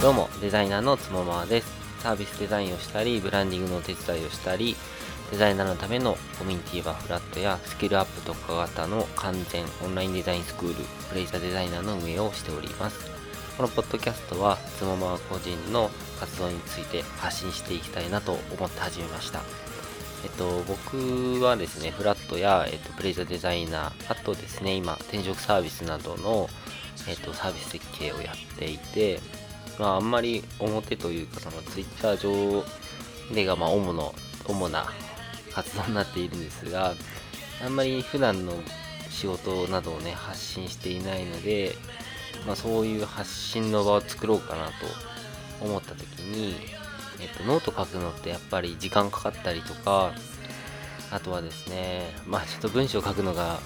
どうもデザイナーのつもまわです。サービスデザインをしたりブランディングのお手伝いをしたりデザイナーのためのコミュニティはフラットやスキルアップ特化型の完全オンラインデザインスクールプレイザーデザイナーの運営をしております。このポッドキャストはつもまわ個人の活動について発信していきたいなと思って始めました。えっと、僕はですね、フラットや、えっと、プレイザーデザイナー、あとですね、今、転職サービスなどの、えっと、サービス設計をやっていて、まあ、あんまり表というか、そのツイッター上でが、まあ、主の、主な活動になっているんですが、あんまり普段の仕事などをね、発信していないので、まあ、そういう発信の場を作ろうかなと思った時に、えっと、ノート書くのってやっぱり時間かかったりとか、あとはですね、まあちょっと文章書くのが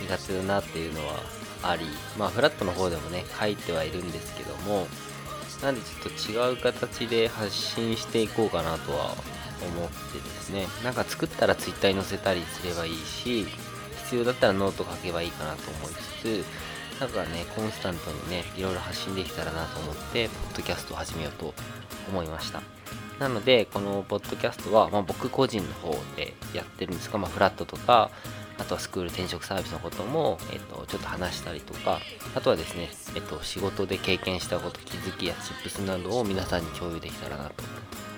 苦手だなっていうのはあり、まあフラットの方でもね、書いてはいるんですけども、なんでちょっと違う形で発信していこうかなとは思ってですね、なんか作ったら Twitter に載せたりすればいいし、必要だったらノート書けばいいかなと思いつつ、なんかね、コンスタントにね、いろいろ発信できたらなと思って、ポッドキャストを始めようと思いました。なので、このポッドキャストは、まあ、僕個人の方でやってるんですが、まあ、フラットとか、あとはスクール転職サービスのことも、えっと、ちょっと話したりとか、あとはですね、えっと、仕事で経験したこと、気づきやチップスなどを皆さんに共有できたらなと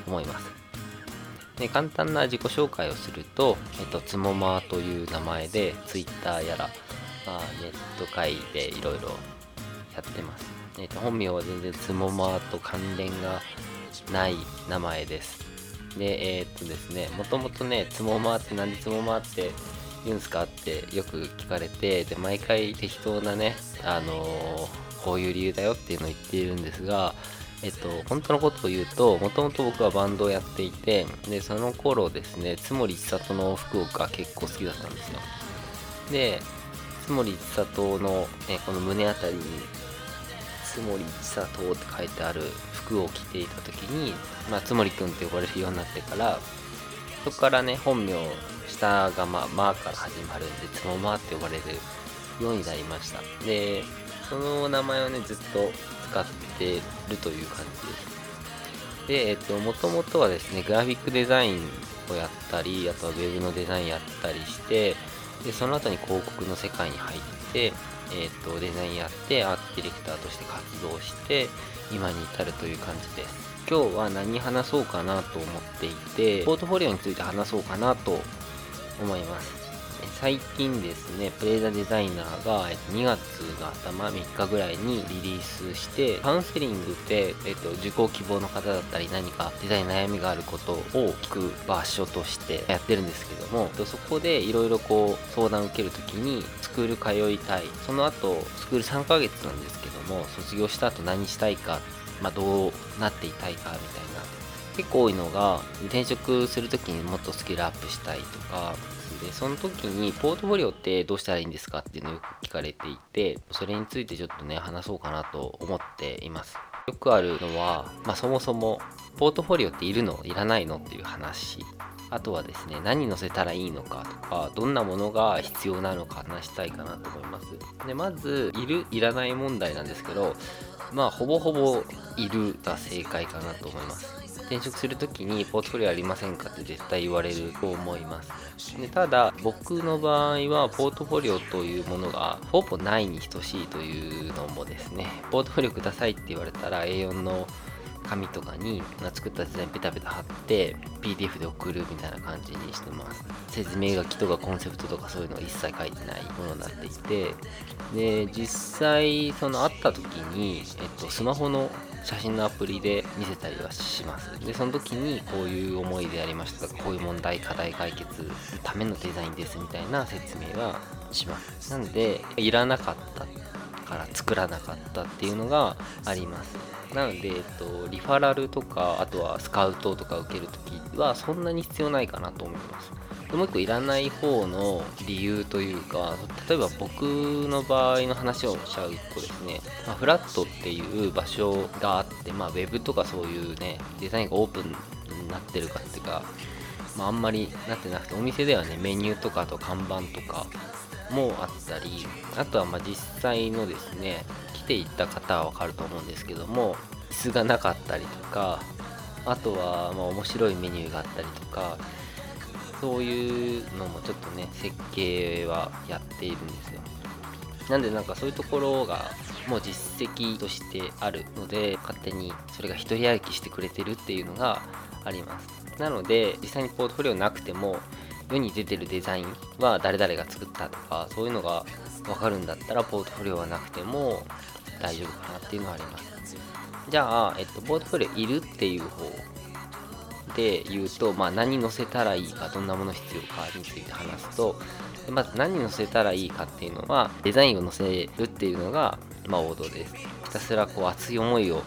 思います。で簡単な自己紹介をすると、えっと、つもまという名前で、Twitter やら、まあ、ネット界でいろいろやってます。えっと、本名は全然つもまと関連がない名前です。で、えー、っとですね、もともとね、つもまってなんでつもまって言うんすかってよく聞かれて、で、毎回適当なね、あのー、こういう理由だよっていうのを言っているんですが、えっと、本当のことを言うと、もともと僕はバンドをやっていて、で、その頃ですね、津森千里の服が結構好きだったんですよ。で、津森千里の、ね、この胸あたりに、津森千里って書いてある服を着ていた時に、まあ、つもりくんって呼ばれるようになってからそこからね本名下がまあ、まあから始まるんでつもまって呼ばれるようになりました。でその名前をねずっと使ってるという感じです。でえっともともとはですねグラフィックデザインをやったりあとは web のデザインやったりしてでその後に広告の世界に入ってえーと、デザインやってアートディレクターとして活動して今に至るという感じです。今日は何話そうかなと思っていてポートフォリオについて話そうかなと思います最近ですね、プレイザーデザイナーが2月の頭3日ぐらいにリリースして、カウンセリングって、えっと、受講希望の方だったり何かデザイン悩みがあることを聞く場所としてやってるんですけども、そこでいろいろこう相談を受けるときに、スクール通いたい。その後、スクール3ヶ月なんですけども、卒業した後何したいか、まあ、どうなっていたいかみたいな結構多いのが転職するときにもっとスキルアップしたいとかでその時にポートフォリオってどうしたらいいんですかっていうのをよく聞かれていてそれについてちょっとね話そうかなと思っています。よくあるのは、まあ、そもそもポートフォリオっているのいらないのっていう話。あとはですね何載せたらいいのかとかどんなものが必要なのか話したいかなと思います。でまずいるいらない問題なんですけどまあほぼほぼいるが正解かなと思います。転職するときにポートフォリオありませんかって絶対言われると思います。でただ僕の場合はポートフォリオというものがほぼないに等しいというのもですねポートフォリオくださいって言われたら A4 の紙とかに作ったデザインペタペタ貼って PDF で送るみたいな感じにしてます。説明書きとかコンセプトとかそういうのは一切書いてないものになっていてで実際その会った時に、えっと、スマホの写真のアプリで見せたりはします。でその時にこういう思いでやりましたとかこういう問題課題解決のためのデザインですみたいな説明はします。なんでいらなかったから作らなかったっていうのがあります。なので、えっと、リファラルとかあとはスカウトとか受けるときはそんなに必要ないかなと思います。もう一個いらない方の理由というか例えば僕の場合の話をしちゃうとですね、まあ、フラットっていう場所があって、まあ、ウェブとかそういうねデザインがオープンになってるかっていうか、まあ、あんまりなってなくてお店ではねメニューとかあと看板とかもあったりあとはま実際のですね来ていった方はわかると思うんですけども椅子がなかったりとかあとはま面白いメニューがあったりとかそういうのもちょっとね設計はやっているんですよ。なんでなんかそういうところがもう実績としてあるので勝手にそれが一人歩きしてくれてるっていうのがあります。なので実際にポートフォリオなくても世に出てるデザインは誰々が作ったとかそういうのが分かるんだったらポートフォリオはなくても大丈夫かなっていうのはあります。じゃあ、えっと、ポートフォリオいるっていう方で言うと、まあ、何載せたらいいかどんなもの必要かについて話すとまず何載せたらいいかっていうのはデザインを載せるっていうのが、まあ、王道です。ひたすらこう熱い思いを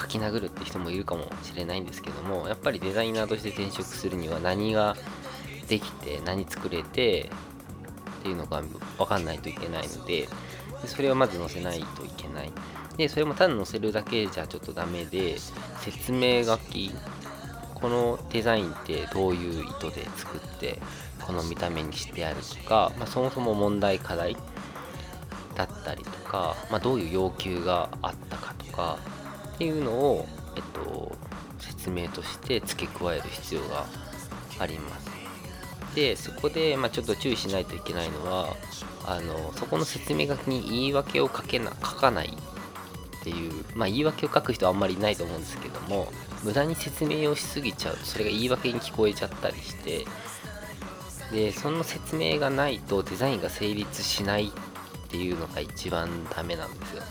書き殴るって人もいるかもしれないんですけどもやっぱりデザイナーとして転職するには何ができて何作れてっていうのが分かんないといけないのでそれをまず載せないといけない。でそれもただ載せるだけじゃちょっとダメで説明書きこのデザインってどういう意図で作ってこの見た目にしてあるとか、まあ、そもそも問題課題だったりとか、まあ、どういう要求があったかとかっていうのを、えっと、説明として付け加える必要があります。でそこで、まあ、ちょっと注意しないといけないのはあのそこの説明書きに言い訳を書けな書かないっていう、まあ、言い訳を書く人はあんまりいないと思うんですけども無駄に説明をしすぎちゃう。とそれが言い訳に聞こえちゃったりして。でその説明がないとデザインが成立しないっていうのが一番ダメなんですよ。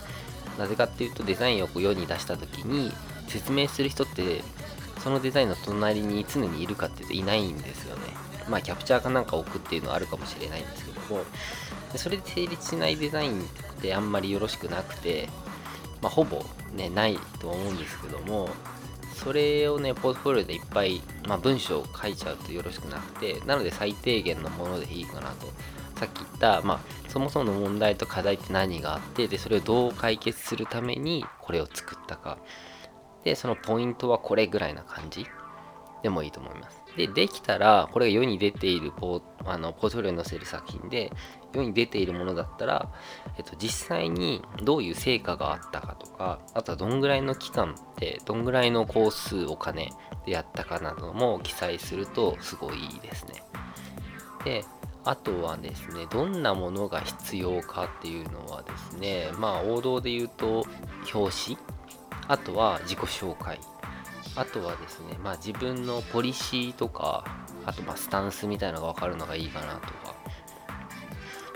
なぜかっていうとデザインをこう世に出した時に説明する人ってそのデザインの隣に常にいるかっていうといないんですよね。まあキャプチャーかなんか置くっていうのはあるかもしれないんですけども。それで成立しないデザインってあんまりよろしくなくてまあ、ほぼねないと思うんですけども。それをね、ポートフォリオでいっぱい、まあ、文章を書いちゃうとよろしくなくて、なので最低限のものでいいかなと。さっき言った、まあ、そもそもの問題と課題って何があって、で、それをどう解決するためにこれを作ったか。で、そのポイントはこれぐらいな感じでもいいと思います。で、できたら、これが世に出ているポーあのポートフォリオに載せる作品で、世に出ているものだったら、えっと、実際にどういう成果があったかとか、あとはどんぐらいの期間で、どんぐらいの工数、お金でやったかなども記載するとすごいいいですね。で、あとはですね、どんなものが必要かっていうのはですね、まあ王道で言うと表紙、あとは自己紹介、あとはですね、まあ自分のポリシーとか、あとまあスタンスみたいなのが分かるのがいいかなとか、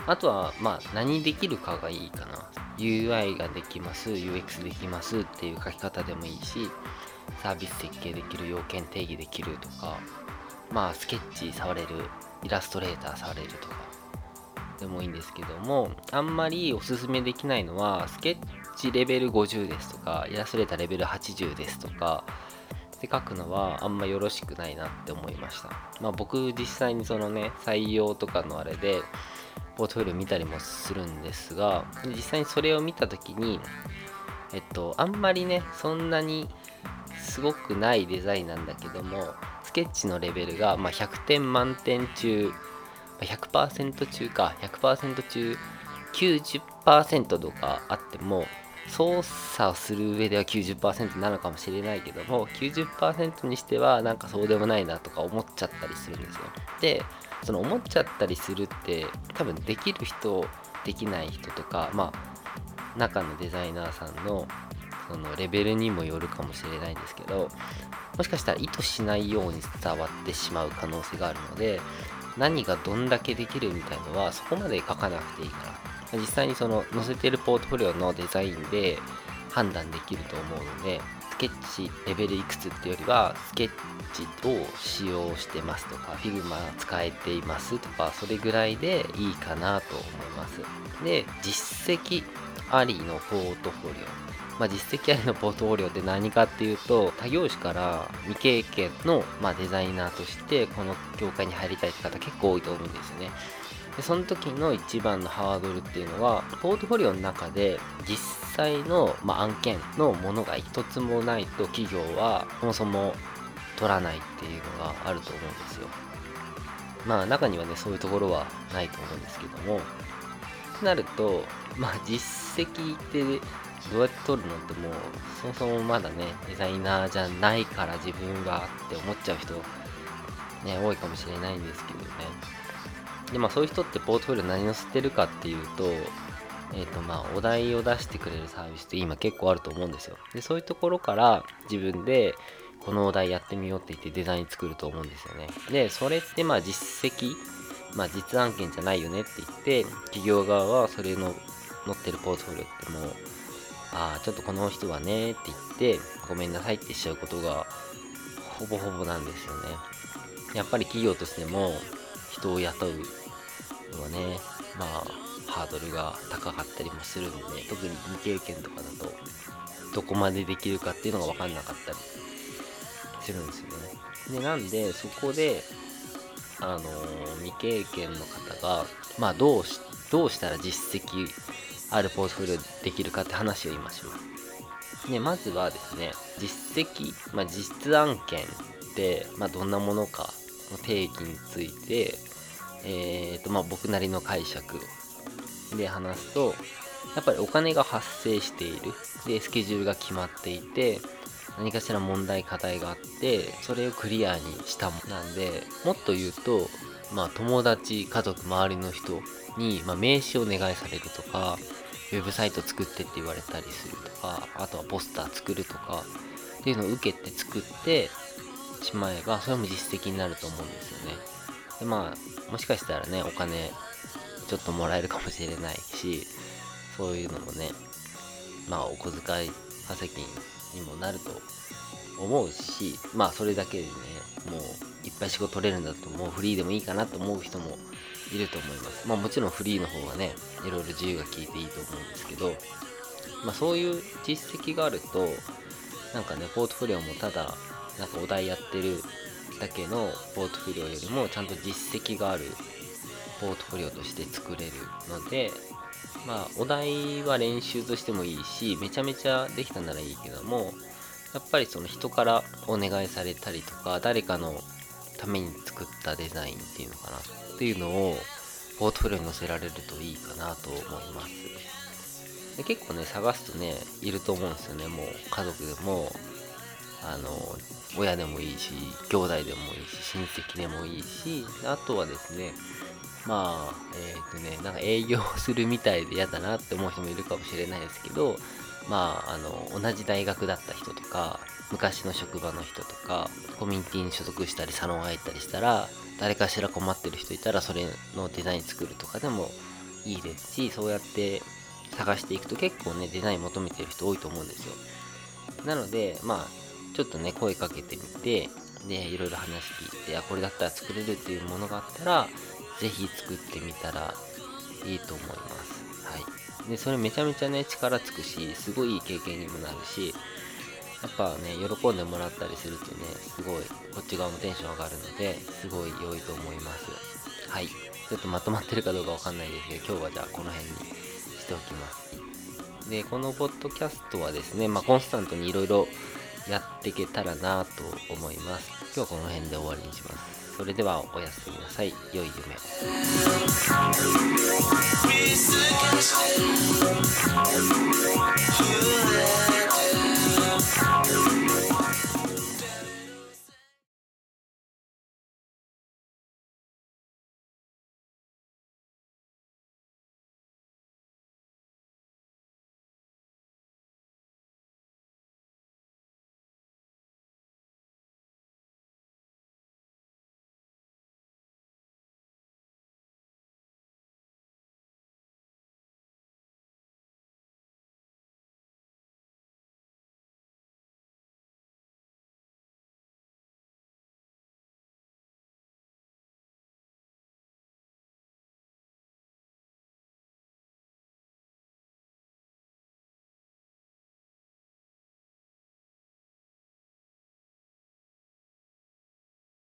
あとは、まあ、何できるかがいいかな。UI ができます、UX できますっていう書き方でもいいし、サービス設計できる、要件定義できるとか、まあ、スケッチ触れる、イラストレーター触れるとか、でもいいんですけども、あんまりおすすめできないのは、スケッチレベル50ですとか、イラストレーターレベル80ですとか、って書くのはあんまよろしくないなって思いました。まあ僕実際にそのね、採用とかのあれで、ポートフォリオ見たりもするんですが実際にそれを見た時にえっとあんまりねそんなにすごくないデザインなんだけどもスケッチのレベルが、まあ、100点満点中100%中か100%中90%とかあっても操作をする上では90%なのかもしれないけども90%にしてはなんかそうでもないなとか思っちゃったりするんですよ。でその思っちゃったりするって多分できる人できない人とかまあ中のデザイナーさんのそのレベルにもよるかもしれないんですけどもしかしたら意図しないように伝わってしまう可能性があるので何がどんだけできるみたいのはそこまで書かなくていいから実際にその載せてるポートフォリオのデザインで判断できると思うのでスケッチレベルいくつっていうよりはスケッチを使用してますとか Figma 使えていますとかそれぐらいでいいかなと思います。で実績ありのポートフォリオ。まあ、実績ありのポートフォリオって何かっていうと他業種から未経験の、ま、デザイナーとしてこの業界に入りたいって方結構多いと思うんですよね。でその時の一番のハードルっていうのはポートフォリオの中で実際の、まあ、案件のものが一つもないと企業はそもそも取らないっていうのがあると思うんですよ。まあ中にはねそういうところはないと思うんですけども。となるとまあ実績ってどうやって取るのってもうそもそもまだねデザイナーじゃないから自分はって思っちゃう人ね多いかもしれないんですけどね。でまあそういう人ってポートフォリオ何を捨てるかっていうとえっ、ー、とまあお題を出してくれるサービスって今結構あると思うんですよ。でそういうところから自分でこのお題やってみようって言ってデザイン作ると思うんですよね。でそれってまあ実績まあ実案件じゃないよねって言って企業側はそれの載ってるポートフォリオってもうああちょっとこの人はねって言ってごめんなさいってしちゃうことがほぼほぼなんですよね。やっぱり企業としても人を雇うはねまあハードルが高かったりもするんで、特に未経験とかだとどこまでできるかっていうのが分かんなかったりするんですよねでなんでそこであのー、未経験の方がまあどうしどうしたら実績あるポートフォリオできるかって話を今します。で、まずはですね、実績、まあ、実案件って、まあ、どんなものかの定義について、えーとまあ、僕なりの解釈で話すと、やっぱりお金が発生している。で、スケジュールが決まっていて、何かしら問題課題があってそれをクリアにしたものなんでもっと言うとまあ友達家族周りの人に、まあ、名刺をお願いされるとかウェブサイト作ってって言われたりするとか、あとはポスター作るとか、っていうのを受けて作ってしまえば、それも実績になると思うんですよね。で、まあ、もしかしたらね、お金ちょっともらえるかもしれないし、そういうのもね、まあ、お小遣い稼ぎにもなると思うし、まあ、それだけでね、もう、いっぱい仕事取れるんだと、もうフリーでもいいかなと思う人もいると思います。まあもちろんフリーの方がね、いろいろ自由が利いていいと思うんですけど、まあそういう実績があると、なんかね、ポートフォリオもただ、なんかお題やってるだけのポートフォリオよりも、ちゃんと実績があるポートフォリオとして作れるので、まあお題は練習としてもいいし、めちゃめちゃできたならいいけども、やっぱりその人からお願いされたりとか、誰かのために作ったデザインっていうのかなっていうのをポートフォリオに載せられるといいかなと思います。で結構ね探すとねいると思うんですよねもう家族でも。あの親でもいいし兄弟でもいいし親戚でもいいしあとはですねまあえっ、ー、とねなんか営業するみたいで嫌だなって思う人もいるかもしれないですけどまああの同じ大学だった人とか昔の職場の人とかコミュニティに所属したりサロン入ったりしたら誰かしら困ってる人いたらそれのデザイン作るとかでもいいですしそうやって探していくと結構ねデザイン求めてる人多いと思うんですよ。なのでまあちょっとね声かけてみてでいろいろ話聞いてあこれだったら作れるっていうものがあったら是非作ってみたらいいと思いますはいでそれめちゃめちゃね力つくしすごいいい経験にもなるしやっぱね、喜んでもらったりするとね、すごい、こっち側もテンション上がるので、すごい良いと思います。はい。ちょっとまとまってるかどうかわかんないですけど、今日はじゃあこの辺にしておきます。で、このポッドキャストはですね、まあ、コンスタントにいろいろやっていけたらなと思います。今日はこの辺で終わりにします。それではおやすみなさい。良い夢を。